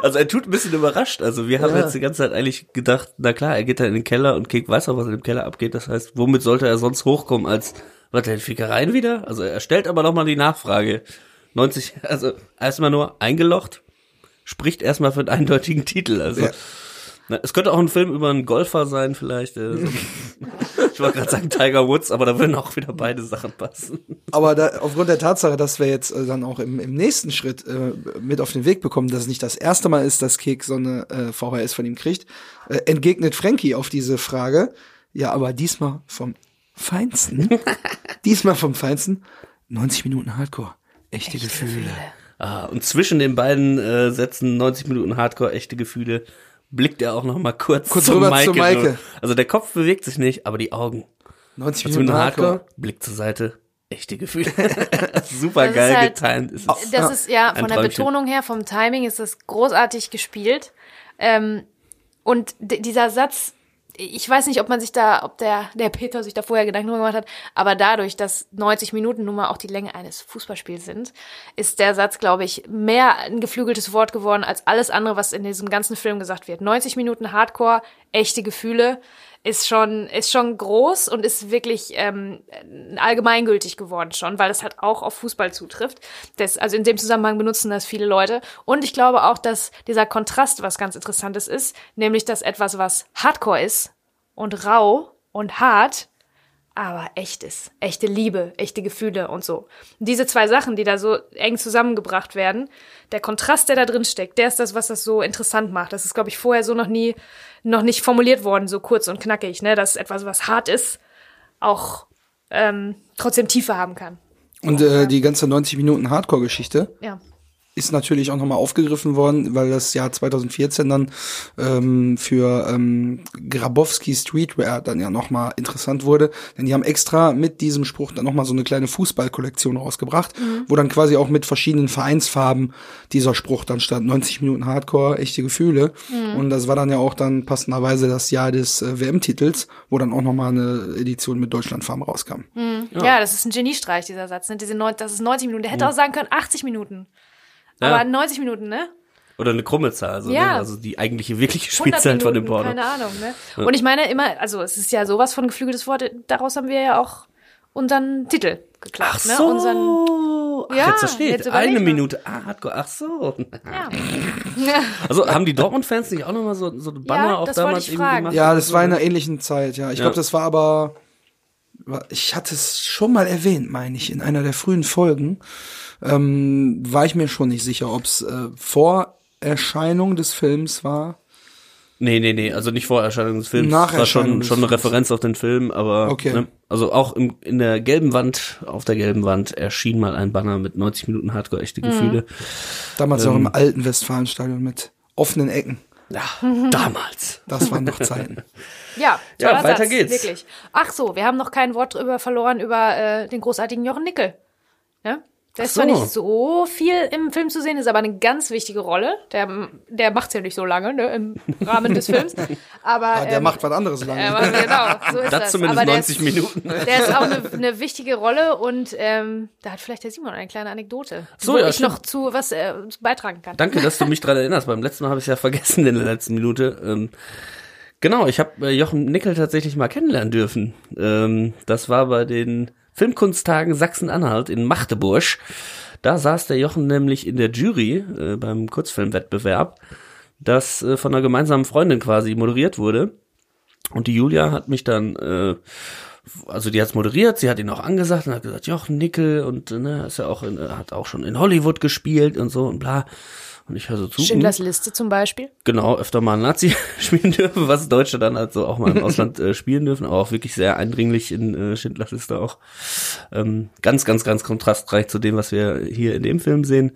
Also er tut ein bisschen überrascht. Also wir haben Ja. jetzt die ganze Zeit eigentlich gedacht, na klar, er geht da in den Keller und Kek weiß auch, was in dem Keller abgeht. Das heißt, womit sollte er sonst hochkommen als, was denn, Fickereien wieder? Also er stellt aber nochmal die Nachfrage. 90, also erstmal nur eingelocht, spricht erstmal für einen eindeutigen Titel. Also Ja. Na, es könnte auch ein Film über einen Golfer sein, vielleicht. Äh, so. ich wollte gerade sagen Tiger Woods, aber da würden auch wieder beide Sachen passen. Aber da, aufgrund der Tatsache, dass wir jetzt äh, dann auch im, im nächsten Schritt äh, mit auf den Weg bekommen, dass es nicht das erste Mal ist, dass Kek so eine äh, VHS von ihm kriegt, äh, entgegnet Frankie auf diese Frage, ja, aber diesmal vom Feinsten, diesmal vom Feinsten, 90 Minuten Hardcore, echte, Gefühle. Ah, und zwischen den beiden äh, Sätzen 90 Minuten Hardcore, echte Gefühle, blickt er auch noch mal kurz, Kurz zu rüber Maike. zu Maike. Also der Kopf bewegt sich nicht, aber die Augen. 90 Also Minuten Hardcore. Hardcore, Blick zur Seite, echte Gefühle. Super geil ist halt- getimed. Ist es. Das ist ja von der Träumchen. Betonung her, vom Timing ist das großartig gespielt. Ähm, und dieser Satz, ich weiß nicht, ob man sich da, ob der, der Peter sich da vorher Gedanken gemacht hat, aber dadurch, dass 90 Minuten nun mal auch die Länge eines Fußballspiels sind, ist der Satz, glaube ich, mehr ein geflügeltes Wort geworden als alles andere, was in diesem ganzen Film gesagt wird. 90 Minuten Hardcore, echte Gefühle, ist schon, ist schon groß und ist wirklich ähm, allgemeingültig geworden schon, weil es halt auch auf Fußball zutrifft. Das, also in dem Zusammenhang benutzen das viele Leute. Und ich glaube auch, dass dieser Kontrast was ganz Interessantes ist, nämlich dass etwas, was Hardcore ist und rau und hart, aber echt ist. Echte Liebe, echte Gefühle und so. Und diese zwei Sachen, die da so eng zusammengebracht werden, der Kontrast, der da drin steckt, der ist das, was das so interessant macht. Das ist, glaube ich, vorher so noch nie, noch nicht formuliert worden, so kurz und knackig, ne? Dass etwas, was hart ist, auch ähm, trotzdem Tiefe haben kann. Und äh, die ganze 90 Minuten Hardcore-Geschichte Ja. Ist natürlich auch nochmal aufgegriffen worden, weil das Jahr 2014 dann ähm, für ähm, Grabowski Streetwear dann ja nochmal interessant wurde. Denn die haben extra mit diesem Spruch dann nochmal so eine kleine Fußballkollektion rausgebracht, wo dann quasi auch mit verschiedenen Vereinsfarben dieser Spruch dann stand. 90 Minuten Hardcore, echte Gefühle. Und das war dann ja auch dann passenderweise das Jahr des äh, WM-Titels, wo dann auch nochmal eine Edition mit Deutschlandfarben rauskam. ja. das ist ein Geniestreich, dieser Satz. Ne? Diese neun, das ist 90 Minuten. Der hätte auch sagen können 80 Minuten. Ja. Aber 90 Minuten, ne? Oder eine krumme Zahl, so, Ja. ne? also die eigentliche wirkliche 100 Spielzeit von dem Porno. keine Ahnung, ne? Und ich meine immer, also es ist ja sowas von geflügeltes Wort, daraus haben wir ja auch unseren Titel geklappt, Ach ne? so. Unseren, Ach, Ja, jetzt verstehe jetzt Eine. Minute. Ah, Hardcore. Ach so. ja. Also haben die Dortmund-Fans nicht auch nochmal so, so eine Banner Ja, auch das wollte damals ich irgendwie fragen. gemacht? Ja, das war in einer ähnlichen Zeit, ja. Ich Ja. glaube, das war aber, ich hatte es schon mal erwähnt, meine ich, in einer der frühen Folgen. Ähm, war ich mir schon nicht sicher, ob es äh, vor Erscheinung des Films war. Nee, nee, nee, also nicht vor Erscheinung des Films. Nach war schon, schon eine. Referenz auf den Film, aber Okay. ne, also auch im, in der gelben Wand, auf der gelben Wand erschien mal ein Banner mit 90 Minuten Hardcore echte Gefühle. Damals auch im alten Westfalenstadion mit offenen Ecken. Ja, damals. Das waren noch Zeiten. Ja, Ja, weiter Satz, geht's. Wirklich. Ach so, wir haben noch kein Wort drüber verloren über äh, den großartigen Jochen Nickel. Ne? Der ist so. zwar nicht so viel im Film zu sehen, ist aber eine ganz wichtige Rolle. Der, der macht's ja nicht so lange ne, im Rahmen des Films. Aber Ja, der ähm, macht was anderes lange. aber genau, so ist das. Das zumindest aber der 90 ist, Minuten. Der ist auch eine, eine wichtige Rolle und ähm, da hat vielleicht der Simon eine kleine Anekdote, So, wo ja, ich stimmt. noch zu was äh, beitragen kann. Danke, dass du mich dran erinnerst. Beim letzten Mal habe ich es ja vergessen in der letzten Minute. Ähm, genau, ich habe äh, Jochen Nickel tatsächlich mal kennenlernen dürfen. Ähm, das war bei den Filmkunsttagen Sachsen-Anhalt in Magdeburg. Da saß der Jochen nämlich in der Jury äh, beim Kurzfilmwettbewerb, das äh, von einer gemeinsamen Freundin quasi moderiert wurde. Und die Julia hat mich dann, äh, also die hat's moderiert, sie hat ihn auch angesagt und hat gesagt, Jochen Nickel und ne, ist ja auch in, hat auch schon in Hollywood gespielt und so und bla. Und ich höre so zu. Schindlers Liste zum Beispiel. Genau, öfter mal Nazi spielen dürfen, was Deutsche dann also auch mal im Ausland äh, spielen dürfen, aber auch wirklich sehr eindringlich in äh, Schindlers Liste auch. Ähm, ganz, ganz, ganz kontrastreich zu dem, was wir hier in dem Film sehen.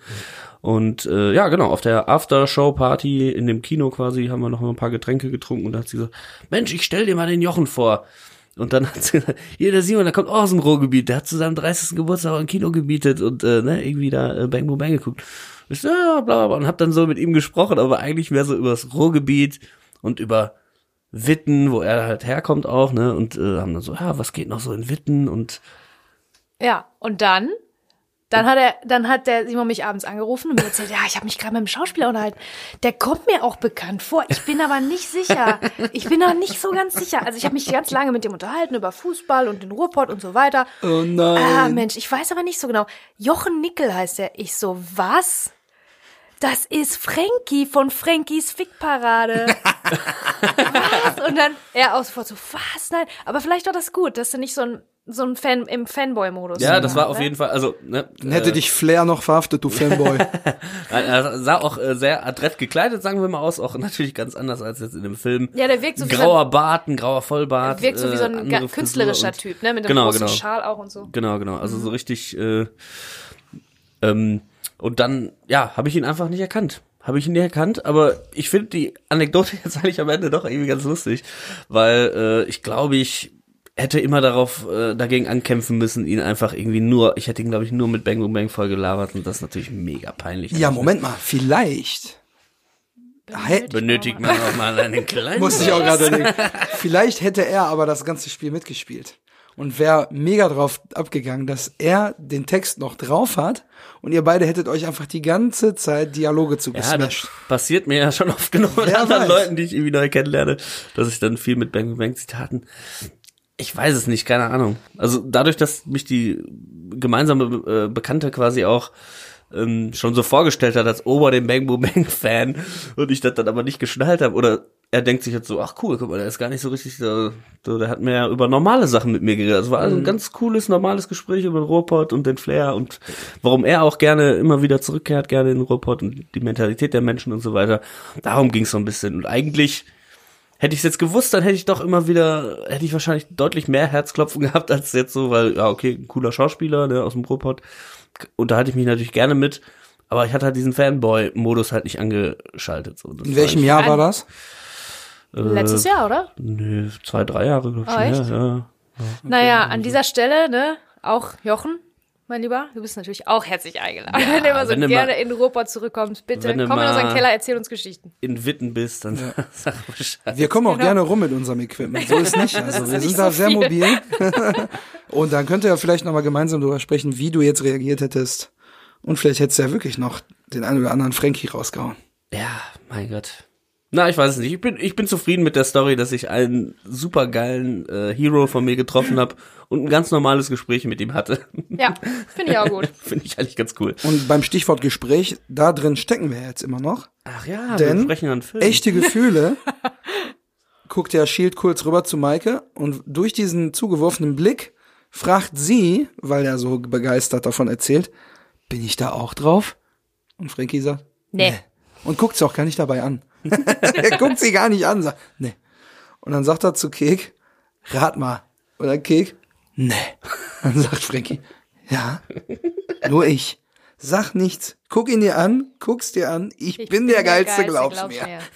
Und äh, ja, genau, auf der Aftershow-Party in dem Kino quasi haben wir noch mal ein paar Getränke getrunken und da hat sie gesagt, Mensch, ich stell dir mal den Jochen vor. Und dann hat sie gesagt, hier, der Simon, der kommt auch aus dem Ruhrgebiet, der hat zu seinem 30. Geburtstag ein Kino gebietet und äh, ne, irgendwie da äh, Bang Boom Bang geguckt. Ich so, ja, bla, bla, bla, und hab dann so mit ihm gesprochen, aber eigentlich mehr so über das Ruhrgebiet und über Witten, wo er halt herkommt auch, ne, und äh, haben dann so, ja, was geht noch so in Witten und Ja, und dann, dann hat er, dann hat der Simon mich abends angerufen und mir erzählt, ja, ich habe mich gerade mit dem Schauspieler unterhalten. Der kommt mir auch bekannt vor. Ich bin aber nicht sicher. Ich bin noch nicht so ganz sicher. Also ich habe mich ganz lange mit dem unterhalten über Fußball und den Ruhrpott und so weiter. Oh nein. Ah, Mensch, ich weiß aber nicht so genau. Jochen Nickel heißt er. Ich so, was? Das ist Frankie von Frankies Fickparade. was? Und dann er auch sofort so, was? Nein. Aber vielleicht war das gut, dass du nicht so ein, so ein Fan im Fanboy-Modus ja, das war auf jeden Fall, also, ne, Dann hätte dich Flair noch verhaftet, du Fanboy. Nein, Er sah auch äh, sehr adrett gekleidet, sagen wir mal aus, auch natürlich ganz anders als jetzt in dem Film. Ja, der wirkt so wie so Grauer ein- Bart, ein grauer Vollbart. Wirkt so wie so äh, ein Frisur künstlerischer und- Typ, ne? Mit dem Genau, großen genau. Schal auch und so. Genau, genau. Also so richtig. Äh, ähm, und dann, ja, habe ich ihn einfach nicht erkannt. Habe ich ihn nicht erkannt, aber ich finde die Anekdote jetzt eigentlich am Ende doch irgendwie ganz lustig, weil äh, ich glaube, ich hätte immer darauf äh, dagegen ankämpfen müssen, ihn einfach irgendwie nur, ich hätte ihn glaube ich nur mit Bang Boom Bang voll gelabert und das ist natürlich mega peinlich. ja, Moment mal, vielleicht. Hä- Benötigt man auch mal einen kleinen. Muss ich auch gerade denken. Vielleicht hätte er aber das ganze Spiel mitgespielt und wäre mega drauf abgegangen, dass er den Text noch drauf hat und ihr beide hättet euch einfach die ganze Zeit Dialoge Ja, das zugesmashed. passiert mir ja schon oft genug mit anderen weiß. Leuten, die ich irgendwie neu kennenlerne, dass ich dann viel mit Bang Bang Zitaten. Ich weiß es nicht, keine Ahnung. Also dadurch, dass mich die gemeinsame äh, Bekannte quasi auch ähm, schon so vorgestellt hat als Ober dem Bang Boom Bang Fan und ich das dann aber nicht geschnallt habe oder er denkt sich jetzt so, ach cool, guck mal, der ist gar nicht so richtig, so, so, der hat mehr über normale Sachen mit mir geredet. Es war also ein ganz cooles, normales Gespräch über den Ruhrpott und den Flair und warum er auch gerne immer wieder zurückkehrt, gerne in den Ruhrpott und die Mentalität der Menschen und so weiter. Darum ging es so ein bisschen. Und eigentlich hätte ich es jetzt gewusst, dann hätte ich doch immer wieder, hätte ich wahrscheinlich deutlich mehr Herzklopfen gehabt als jetzt so, weil, ja, okay, ein cooler Schauspieler, ne, aus dem Ruhrpott, unterhalte ich mich natürlich gerne mit, aber ich hatte halt diesen Fanboy-Modus halt nicht angeschaltet. So. Das In welchem Jahr war das? Letztes Jahr, oder? Nö, zwei, drei Jahre, glaube ich. Oh, echt? ja, ja. Naja, an dieser Stelle, ne, auch Jochen, mein Lieber, du bist natürlich auch herzlich eingeladen. wenn du immer so gerne mal- in Ruhrpott zurückkommst, bitte wenn du komm in unseren Keller, erzähl uns Geschichten. In Witten bist, dann sag Bescheid. Wir kommen auch Genau. gerne rum mit unserem Equipment. So ist nicht. Also wir sind so da sehr viel. mobil. Und dann könnt ihr ja vielleicht nochmal gemeinsam darüber sprechen, wie du jetzt reagiert hättest. Und vielleicht hättest du ja wirklich noch den einen oder anderen Frankie rausgehauen. Ja, mein Gott. Na, ich weiß es nicht. Ich bin, ich bin zufrieden mit der Story, dass ich einen supergeilen äh, Hero von mir getroffen habe und ein ganz normales Gespräch mit ihm hatte. Ja, finde ich auch gut. Finde ich eigentlich ganz cool. Und beim Stichwort Gespräch, da drin stecken wir jetzt immer noch. Ach ja, Denn wir sprechen einen Film. Echte Gefühle. Guckt der Shield kurz rüber zu Maike und durch diesen zugeworfenen Blick fragt sie, weil er so begeistert davon erzählt, bin ich da auch drauf? Und Frankie sagt, Nee. und guckt sie auch gar nicht dabei an. er guckt sie gar nicht an, sagt, nee. Und dann sagt er zu Kek, rat mal. Oder Kek, nee. Dann sagt Frankie, ja, nur ich. Sag nichts. Guck ihn dir an, guck's dir an. Ich, bin, der, Geilste, glaub's, mir.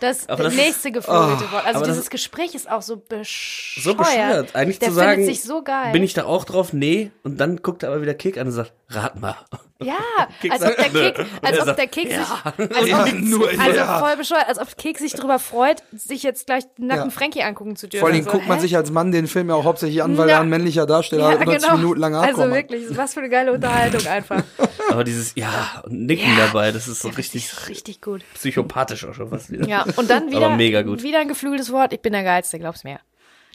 Das, Aber das nächste geflügelte Wort. Also das dieses Gespräch ist auch so bescheuert. so bescheuert. Eigentlich Der zu sagen, findet sich so geil. bin ich da auch drauf? Nee. Und dann guckt er aber wieder Kick an und sagt, rat mal. Ja, als ob der Und als ob der Kick sich, als Ja, ob, nur also ja. voll bescheuert, als ob Kick sich darüber freut, sich jetzt gleich den nackten Ja. Frankie angucken zu dürfen. Vor allem so, guckt man hä? sich als Mann den Film ja auch hauptsächlich an, weil Ja. er ein männlicher Darsteller ja, 90 genau. Minuten lang Also wirklich, was für eine geile Unterhaltung einfach. Aber dieses Ja und Nicken dabei, das ist so richtig Richtig, richtig gut. psychopathisch auch schon fast wieder. Ja, und dann wieder, Aber mega gut. wieder ein geflügeltes Wort, ich bin der Geilste, glaub's mir.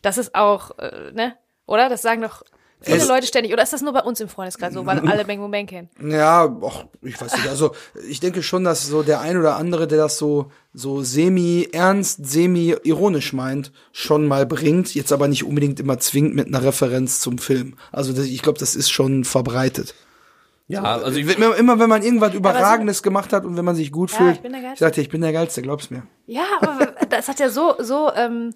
Das ist auch, äh, ne? Oder? Das sagen doch viele Es- Leute ständig. Oder ist das nur bei uns im Freundeskreis so, weil alle Bang Boom Bang kennen? Ja, och, ich weiß nicht. Also ich denke schon, dass so der ein oder andere, der das so so semi ernst, semi ironisch meint, schon mal bringt. Jetzt aber nicht unbedingt immer zwingend mit einer Referenz zum Film. Also das, ich glaube, das ist schon verbreitet. Ja, also ich Immer, immer wenn man irgendwas Überragendes gemacht hat und wenn man sich gut Ja, fühlt, ich bin der Geilste. ich sagte, ich bin der Geilste, glaub's mir. Ja, aber das hat ja so, so, ähm,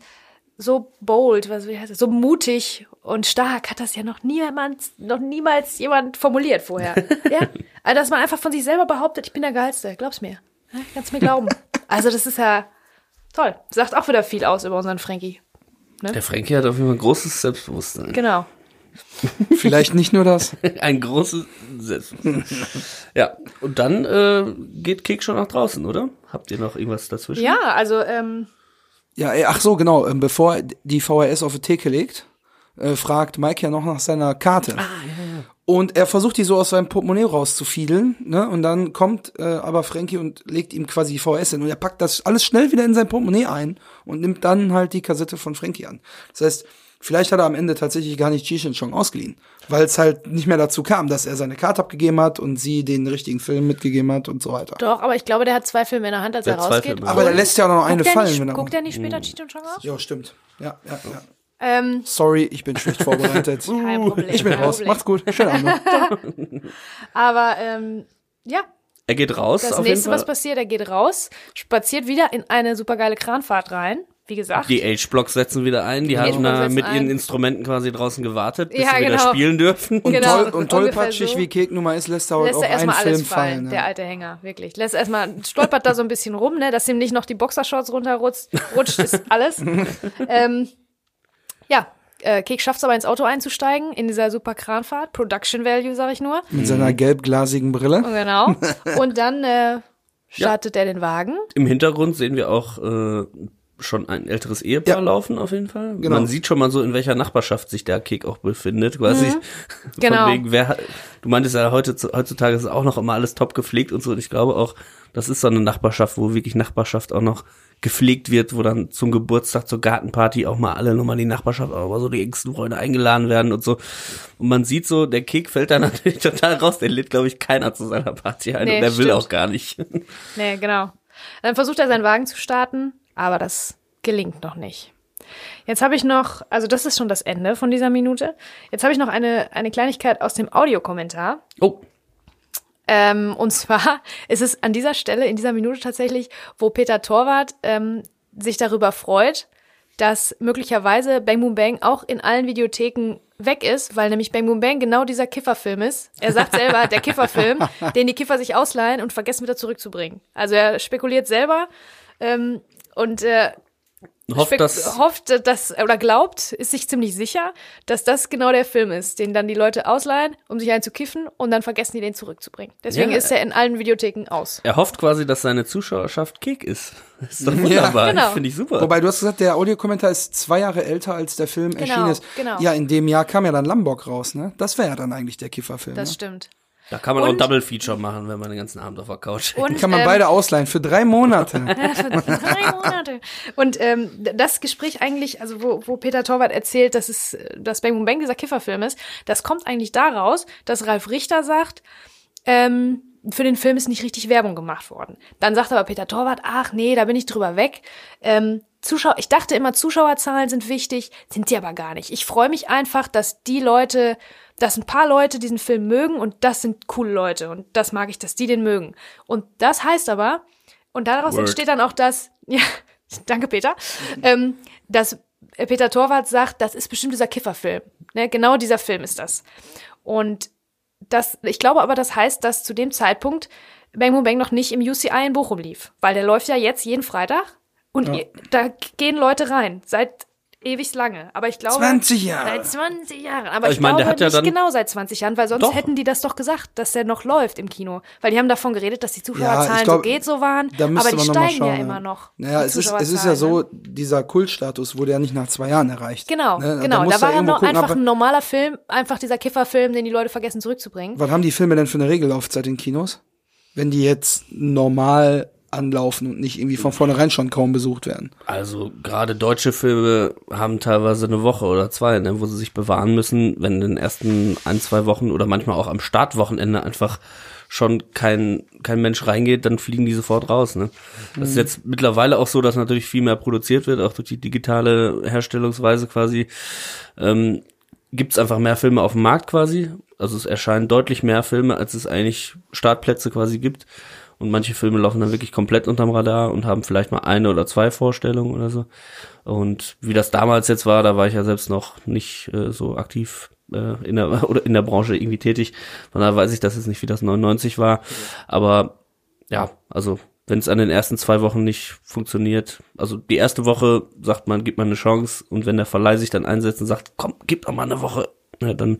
so bold, was wie heißt das, so mutig und stark hat das ja noch niemand, noch niemals jemand formuliert vorher. ja, also dass man einfach von sich selber behauptet, ich bin der Geilste, glaub's mir. Ja, kannst mir glauben. Also das ist ja toll. Sagt auch wieder viel aus über unseren Frankie. Ne? Der Frankie hat auf jeden Fall ein großes Selbstbewusstsein. Genau. Vielleicht nicht nur das. Ein großes Selbstbewusstsein. ja, und dann äh, geht Kick schon nach draußen, oder? Habt ihr noch irgendwas dazwischen? Ja, also ähm, Ja, ey, ach so, genau. ähm, Bevor er die VHS auf die Theke legt, äh, fragt Mike ja noch nach seiner Karte. Und er versucht die so aus seinem Portemonnaie rauszufiedeln, ne? Und dann kommt äh, aber Frankie und legt ihm quasi die VHS hin. Und er packt das alles schnell wieder in sein Portemonnaie ein und nimmt dann halt die Kassette von Frankie an. Das heißt, vielleicht hat er am Ende tatsächlich gar nicht Cheech Chong ausgeliehen, weil es halt nicht mehr dazu kam, dass er seine Karte abgegeben hat und sie den richtigen Film mitgegeben hat und so weiter. doch, aber ich glaube, der hat zwei Filme in der Hand, als Der er rausgeht. Filme. Aber er lässt ja auch noch eine guckt der fallen, nicht, wenn er. Guckt der nicht später Cheech und Chong aus? Ja, stimmt. Ja, ja, ja. Ähm, Sorry, ich bin schlecht vorbereitet. kein Problem. Ich bin kein raus. Problem. Macht's gut. Schönen Abend. noch. Aber ähm, ja, Er geht raus, das auf nächste, jeden was passiert, er geht raus, spaziert wieder in eine supergeile Kranfahrt rein. Wie gesagt. Die H-Blocks setzen wieder ein. Die haben H-Blocks da mit ihren ein. Instrumenten quasi draußen gewartet, bis Ja, sie wieder genau. spielen dürfen. Und, Genau, toll, und tollpatschig so. wie Kek Nummer ist, lässt er heute lässt auch er einen erstmal alles Film fallen, fallen. der ja. alte Hänger, wirklich. Lässt erstmal, stolpert da so ein bisschen rum, ne, dass ihm nicht noch die Boxershorts runterrutscht, rutscht, ist alles. ähm, ja, äh, Kek schafft es aber ins Auto einzusteigen, in dieser super Kranfahrt, Production Value, sag ich nur. Mit seiner gelbglasigen Brille. Genau. Und dann äh, startet er den Wagen. Im Hintergrund sehen wir auch äh, schon ein älteres Ehepaar Ja. laufen, auf jeden Fall. Genau. Man sieht schon mal so, in welcher Nachbarschaft sich der Kick auch befindet, quasi. Genau. Von wegen, wer, hat- du meintest ja, heute, heutzutage ist auch noch immer alles top gepflegt und so. Und ich glaube auch, das ist so eine Nachbarschaft, wo wirklich Nachbarschaft auch noch gepflegt wird, wo dann zum Geburtstag, zur Gartenparty auch mal alle nochmal die Nachbarschaft, mal so die engsten Freunde eingeladen werden und so. Und man sieht so, der Kick fällt da natürlich total raus. Der lädt, glaube ich, keiner zu seiner Party ein Nee, und der will stimmt. auch gar nicht. Nee, genau. Dann versucht er seinen Wagen zu starten, aber das gelingt noch nicht. Jetzt habe ich noch, also das ist schon das Ende von dieser Minute. Jetzt habe ich noch eine, eine Kleinigkeit aus dem Audiokommentar. Oh, Ähm, und zwar ist es an dieser Stelle, in dieser Minute tatsächlich, wo Peter Torwart ähm, sich darüber freut, dass möglicherweise Bang Boom Bang auch in allen Videotheken weg ist, weil nämlich Bang Boom Bang genau dieser Kifferfilm ist. Er sagt selber, der Kifferfilm, den die Kiffer sich ausleihen und vergessen wieder zurückzubringen. Also er spekuliert selber ähm, und äh, hofft, dass hofft, dass oder glaubt, ist sich ziemlich sicher, dass das genau der Film ist, den dann die Leute ausleihen, um sich einen zu kiffen und dann vergessen die den zurückzubringen. Deswegen Ja. ist er in allen Videotheken aus. Er hofft quasi, dass seine Zuschauerschaft Kick ist. Das ist doch wunderbar. genau. Finde ich super. Wobei du hast gesagt, der Audiokommentar ist zwei Jahre älter, als der Film erschienen ist. genau. Ja, in dem Jahr kam ja dann Lombok raus, ne? Das wäre ja dann eigentlich der Kifferfilm. Das ne? stimmt. Da kann man auch ein Und- Double Feature machen, wenn man den ganzen Abend auf der Couch hängt. Und, Kann man ähm, beide ausleihen für drei Monate. für drei Monate. Und ähm, das Gespräch eigentlich, also wo, wo Peter Torwart erzählt, dass es, dass Bang Boom Bang dieser Kifferfilm ist, das kommt eigentlich daraus, dass Ralf Richter sagt, ähm, für den Film ist nicht richtig Werbung gemacht worden. Dann sagt aber Peter Torwart, ach nee, da bin ich drüber weg. Ähm, Zuschauer, ich dachte immer, Zuschauerzahlen sind wichtig, sind sie aber gar nicht. Ich freue mich einfach, dass die Leute, dass ein paar Leute diesen Film mögen und das sind coole Leute und das mag ich, dass die den mögen. Und das heißt aber, und daraus Word. entsteht dann auch das, ja, danke Peter, ähm, dass Peter Torwart sagt, das ist bestimmt dieser Kifferfilm. Ne? Genau dieser Film ist das. Und das, ich glaube aber, das heißt, dass zu dem Zeitpunkt Bang Boom Bang noch nicht im UCI in Bochum lief. Weil der läuft ja jetzt jeden Freitag und i- da gehen Leute rein. Seit ewig lange. Aber ich glaube. 20 Jahre. Seit 20 Jahren. Aber ich, ich meine, glaube der hat ja nicht dann- genau seit 20 Jahren, weil sonst Doch. hätten die das doch gesagt, dass der noch läuft im Kino. Weil die haben davon geredet, dass die Ja, Zuschauerzahlen ich glaub, so geht so waren. Da aber die steigen schauen, ja immer noch. Naja, es ist, es ist ja so, ne? dieser Kultstatus wurde ja nicht nach zwei Jahren erreicht. Genau, Ne? genau. muss Da war ja irgendwo noch gucken, einfach ein normaler Film, einfach dieser Kifferfilm, den die Leute vergessen zurückzubringen. Was haben die Filme denn für eine Regellaufzeit in Kinos? Wenn die jetzt normal anlaufen und nicht irgendwie von vornherein schon kaum besucht werden. Also gerade deutsche Filme haben teilweise eine Woche oder zwei, ne, wo sie sich bewahren müssen, wenn in den ersten ein, zwei Wochen oder manchmal auch am Startwochenende einfach schon kein, kein Mensch reingeht, dann fliegen die sofort raus. Ne? Das ist jetzt mittlerweile auch so, dass natürlich viel mehr produziert wird, auch durch die digitale Herstellungsweise quasi. Ähm, Gibt es einfach mehr Filme auf dem Markt quasi. Also es erscheinen deutlich mehr Filme, als es eigentlich Startplätze quasi gibt. Und manche Filme laufen dann wirklich komplett unterm Radar und haben vielleicht mal eine oder zwei Vorstellungen oder so. Und wie das damals jetzt war, da war ich ja selbst noch nicht äh, so aktiv äh, in der oder in der Branche irgendwie tätig. Von daher weiß ich, dass es nicht wie das 99 war. Aber ja, also wenn es an den ersten zwei Wochen nicht funktioniert. Also die erste Woche sagt man, gibt man eine Chance und wenn der Verleih sich dann einsetzt und sagt, komm, gib doch mal eine Woche, ja, dann,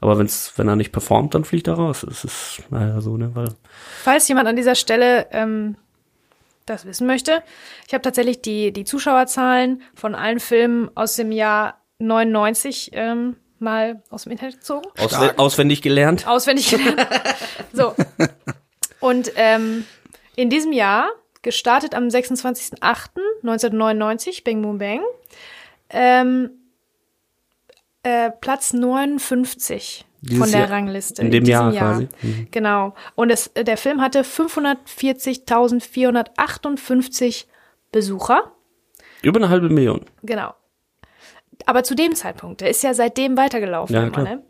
aber wenn's, wenn er nicht performt, dann fliegt er raus. Das ist naja so, ne, weil Falls jemand an dieser Stelle ähm, das wissen möchte, ich habe tatsächlich die, die Zuschauerzahlen von allen Filmen aus dem Jahr 99 ähm, mal aus dem Internet gezogen. auswe auswendig gelernt. Auswendig gelernt. so. Und ähm, in diesem Jahr, gestartet am 26.08.1999, Bang Boom Bang, ähm, äh, Platz 59 Dieses von der Jahr- Rangliste. in dem diesem Jahr quasi. Mhm. Genau. Und es, der Film hatte 540.458 Besucher. Über eine halbe Million. Genau. Aber zu dem Zeitpunkt, der ist ja seitdem weitergelaufen. Ja, immer, ne?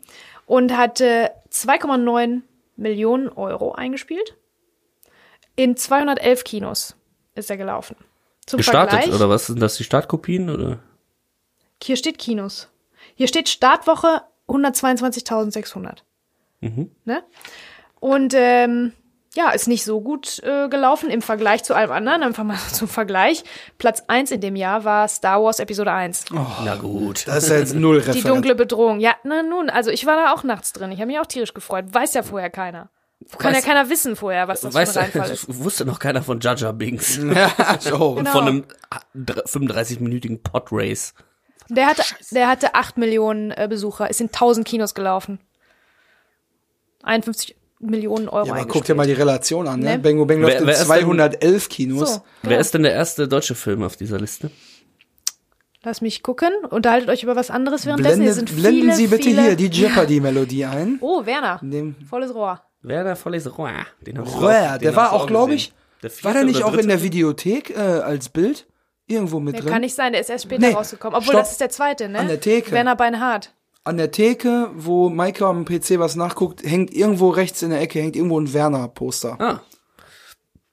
Und hatte 2,9 Millionen Euro eingespielt. In 211 Kinos ist er gelaufen. Zum Gestartet, Vergleich, oder was? Sind das die Startkopien, oder? Hier steht Kinos. Hier steht Startwoche 122.600. Mhm. Ne? Und ähm, ja, ist nicht so gut äh, gelaufen im Vergleich zu allem anderen. Einfach mal zum Vergleich. Platz 1 in dem Jahr war Star Wars Episode 1. Na gut. Das ist ja jetzt null Die Referenz. dunkle Bedrohung. Ja, na nun, also ich war da auch nachts drin. Ich habe mich auch tierisch gefreut. Weiß ja vorher keiner. Kann ja Weiß- keiner wissen vorher, was das Weißt für ein du, Reinfall ist. wusste noch keiner von Jaja Binks. ja, so. Genau. Von einem 35-minütigen Podrace. Der hatte, der hatte 8 Millionen äh, Besucher, ist in 1000 Kinos gelaufen. 51 Millionen Euro Ja, aber guck dir mal die Relation an, ne? Ne? Bang Boom Bang läuft Wer- in wer ist denn- 211 Kinos. So, Wer ist denn der erste deutsche Film auf dieser Liste? lass mich gucken. Unterhaltet euch über was anderes währenddessen. Blendet, sind blenden viele, Sie bitte viele hier die Jeopardy-Melodie ein. Oh, Werner. Dem Volles Rohr. Werner Volles Rohr. Den Röhr, auch- der den war auch, glaube ich, war der nicht auch in der? Videothek äh, als Bild? Irgendwo mit Der drin? kann nicht sein, der ist erst später Nee, rausgekommen. Obwohl, stopp. das ist der zweite, ne? An der Theke. Werner Beinhardt. An der Theke, wo Maike am PC was nachguckt, hängt irgendwo rechts in der Ecke, hängt irgendwo ein Werner-Poster. Ah.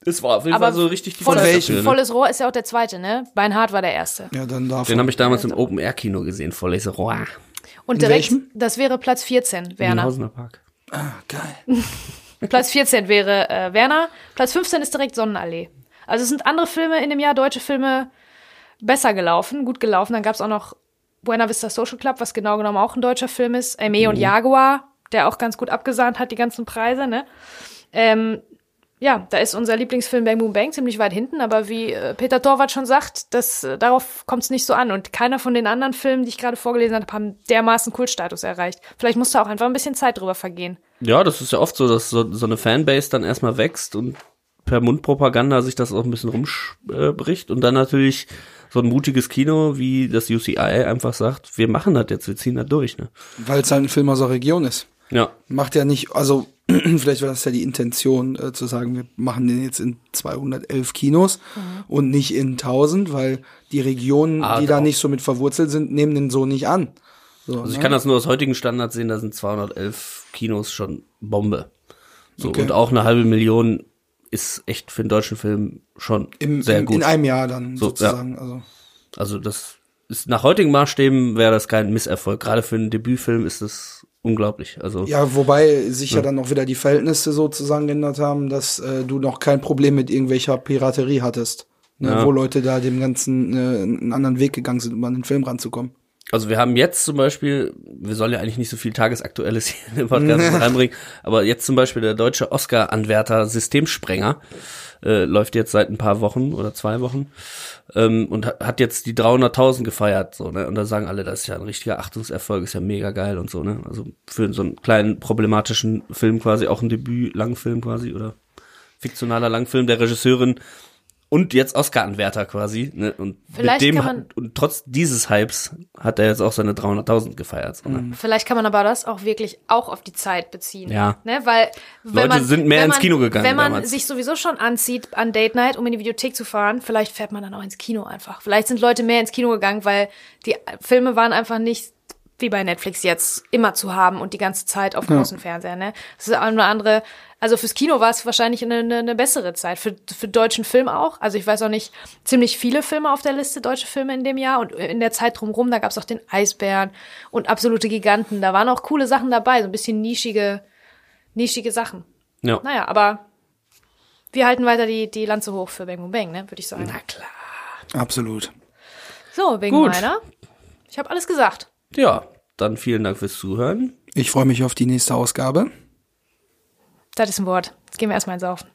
Es war auf jeden Aber Fall so richtig die volles, dafür, ne? volles Rohr ist ja auch der zweite, ne? Beinhardt war der erste. Ja, dann davon. Den habe ich damals im Open-Air-Kino gesehen, Volles Rohr. Und In direkt, welchem? das wäre Platz 14, Im Werner. Hausener Park. ah, geil. Platz 14 wäre äh, Werner. Platz 15 ist direkt Sonnenallee. Also es sind andere Filme in dem Jahr, deutsche Filme, besser gelaufen, gut gelaufen. Dann gab es auch noch Buena Vista Social Club, was genau genommen auch ein deutscher Film ist. Aimee Mhm. und Jaguar, der auch ganz gut abgesahnt hat, die ganzen Preise, ne? Ähm, ja, da ist unser Lieblingsfilm Bang Boom Bang ziemlich weit hinten, aber wie äh, Peter Torwart schon sagt, das, äh, darauf kommt es nicht so an. Und keiner von den anderen Filmen, die ich gerade vorgelesen habe, haben dermaßen Kultstatus erreicht. Vielleicht musste auch einfach ein bisschen Zeit drüber vergehen. Ja, das ist ja oft so, dass so, so eine Fanbase dann erstmal wächst und per Mundpropaganda sich das auch ein bisschen rumbricht und dann natürlich so ein mutiges Kino wie das UCI einfach sagt, wir machen das jetzt, wir ziehen das durch, ne? Weil es halt ein Film aus der Region ist. Ja. Macht ja nicht, also vielleicht war das ja die Intention, äh, zu sagen, wir machen den jetzt in 211 Kinos und nicht in 1000, weil die Regionen, Ah, die da doch. nicht so mit verwurzelt sind, nehmen den so nicht an. So, Also ich ne? kann das nur aus heutigen Standards sehen, da sind 211 Kinos schon Bombe. So, Okay. und auch eine halbe Million ist echt für einen deutschen Film schon Im, sehr gut. in einem Jahr dann So, sozusagen. Also also das ist nach heutigen Maßstäben wäre das kein Misserfolg. Gerade für einen Debütfilm ist das unglaublich. Also Ja, wobei sich ja. dann auch wieder die Verhältnisse sozusagen geändert haben, dass äh, du noch kein Problem mit irgendwelcher Piraterie hattest. Ne, Ja. Wo Leute da dem Ganzen äh, einen anderen Weg gegangen sind, um an den Film ranzukommen. Also wir haben jetzt zum Beispiel, wir sollen ja eigentlich nicht so viel Tagesaktuelles hier in den Podcast reinbringen, aber jetzt zum Beispiel der deutsche Oscar-Anwärter Systemsprenger äh, läuft jetzt seit ein paar Wochen oder zwei Wochen ähm, und hat, jetzt die 300.000 gefeiert, so ne? Und da sagen alle, das ist ja ein richtiger Achtungserfolg, ist ja mega geil und so ne. Also für so einen kleinen problematischen Film quasi auch ein Debüt-Langfilm quasi oder fiktionaler Langfilm der Regisseurin und jetzt Oscar-Anwärter quasi. Ne? Und Vielleicht mit dem man- und trotz dieses Hypes hat er jetzt auch seine 300.000 gefeiert. So, ne? Vielleicht kann man aber das auch wirklich auch auf die Zeit beziehen. Ja. Ne? Weil wenn Leute man, sind mehr wenn ins man, Kino gegangen Wenn man damals. sich sowieso schon anzieht an Date Night, um in die Videothek zu fahren, vielleicht fährt man dann auch ins Kino einfach. Vielleicht sind Leute mehr ins Kino gegangen, weil die Filme waren einfach nicht wie bei Netflix jetzt immer zu haben und die ganze Zeit auf großen Fernseher. Ne? Das ist auch eine andere. Also fürs Kino war es wahrscheinlich eine, eine, eine bessere Zeit. Für, für deutschen Film auch. Also ich weiß auch nicht, ziemlich viele Filme auf der Liste, deutsche Filme in dem Jahr. Und in der Zeit drumherum, da gab es auch den Eisbären und absolute Giganten. Da waren auch coole Sachen dabei, so ein bisschen nischige, nischige Sachen. Ja. Naja, aber wir halten weiter die, die Lanze hoch für Bang Boom Bang, ne, würde ich sagen. Na klar. Absolut. So, wegen Gut. meiner. Ich habe alles gesagt. Ja, dann vielen Dank fürs Zuhören. Ich freue mich auf die nächste Ausgabe. Das ist ein Wort. Jetzt gehen wir erstmal ins Saufen.